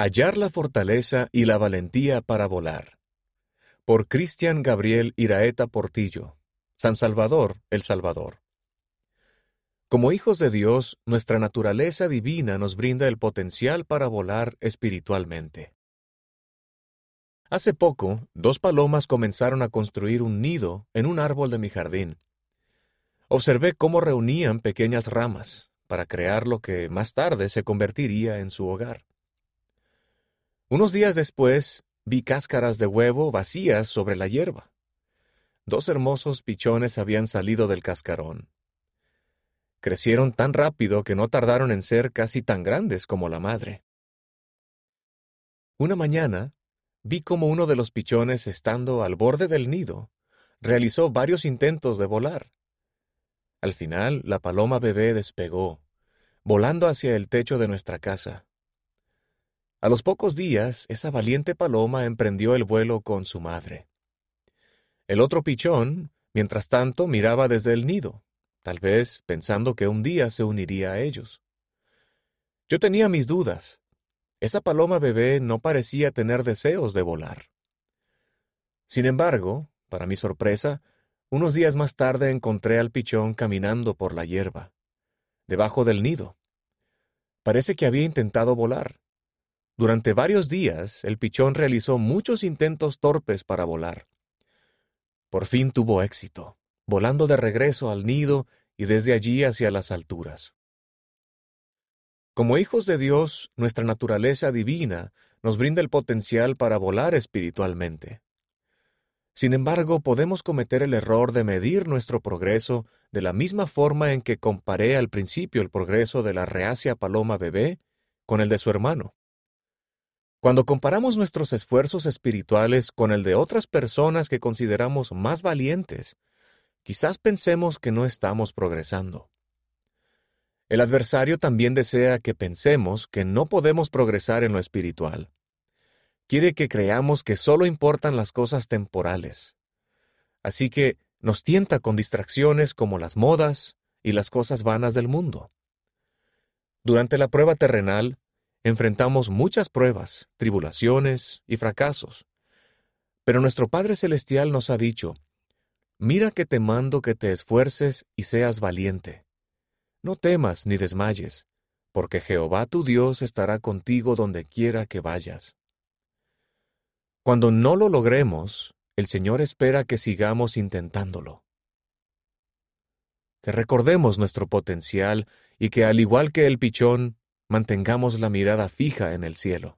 Hallar la fortaleza y la valentía para volar. Por Cristian Gabriel Iraeta Portillo. San Salvador, El Salvador. Como hijos de Dios, nuestra naturaleza divina nos brinda el potencial para volar espiritualmente. Hace poco, dos palomas comenzaron a construir un nido en un árbol de mi jardín. Observé cómo reunían pequeñas ramas para crear lo que más tarde se convertiría en su hogar. Unos días después vi cáscaras de huevo vacías sobre la hierba. Dos hermosos pichones habían salido del cascarón. Crecieron tan rápido que no tardaron en ser casi tan grandes como la madre. Una mañana vi como uno de los pichones, estando al borde del nido, realizó varios intentos de volar. Al final, la paloma bebé despegó, volando hacia el techo de nuestra casa. A los pocos días, esa valiente paloma emprendió el vuelo con su madre. El otro pichón, mientras tanto, miraba desde el nido, tal vez pensando que un día se uniría a ellos. Yo tenía mis dudas. Esa paloma bebé no parecía tener deseos de volar. Sin embargo, para mi sorpresa, unos días más tarde encontré al pichón caminando por la hierba, debajo del nido. Parece que había intentado volar, durante varios días, el pichón realizó muchos intentos torpes para volar. Por fin tuvo éxito, volando de regreso al nido y desde allí hacia las alturas. Como hijos de Dios, nuestra naturaleza divina nos brinda el potencial para volar espiritualmente. Sin embargo, podemos cometer el error de medir nuestro progreso de la misma forma en que comparé al principio el progreso de la reacia paloma bebé con el de su hermano. Cuando comparamos nuestros esfuerzos espirituales con el de otras personas que consideramos más valientes, quizás pensemos que no estamos progresando. El adversario también desea que pensemos que no podemos progresar en lo espiritual. Quiere que creamos que solo importan las cosas temporales. Así que nos tienta con distracciones como las modas y las cosas vanas del mundo. Durante la prueba terrenal, enfrentamos muchas pruebas, tribulaciones y fracasos. Pero nuestro Padre Celestial nos ha dicho, Mira que te mando que te esfuerces y seas valiente. No temas ni desmayes, porque Jehová tu Dios estará contigo donde quiera que vayas. Cuando no lo logremos, el Señor espera que sigamos intentándolo. Que recordemos nuestro potencial y que al igual que el pichón, mantengamos la mirada fija en el cielo.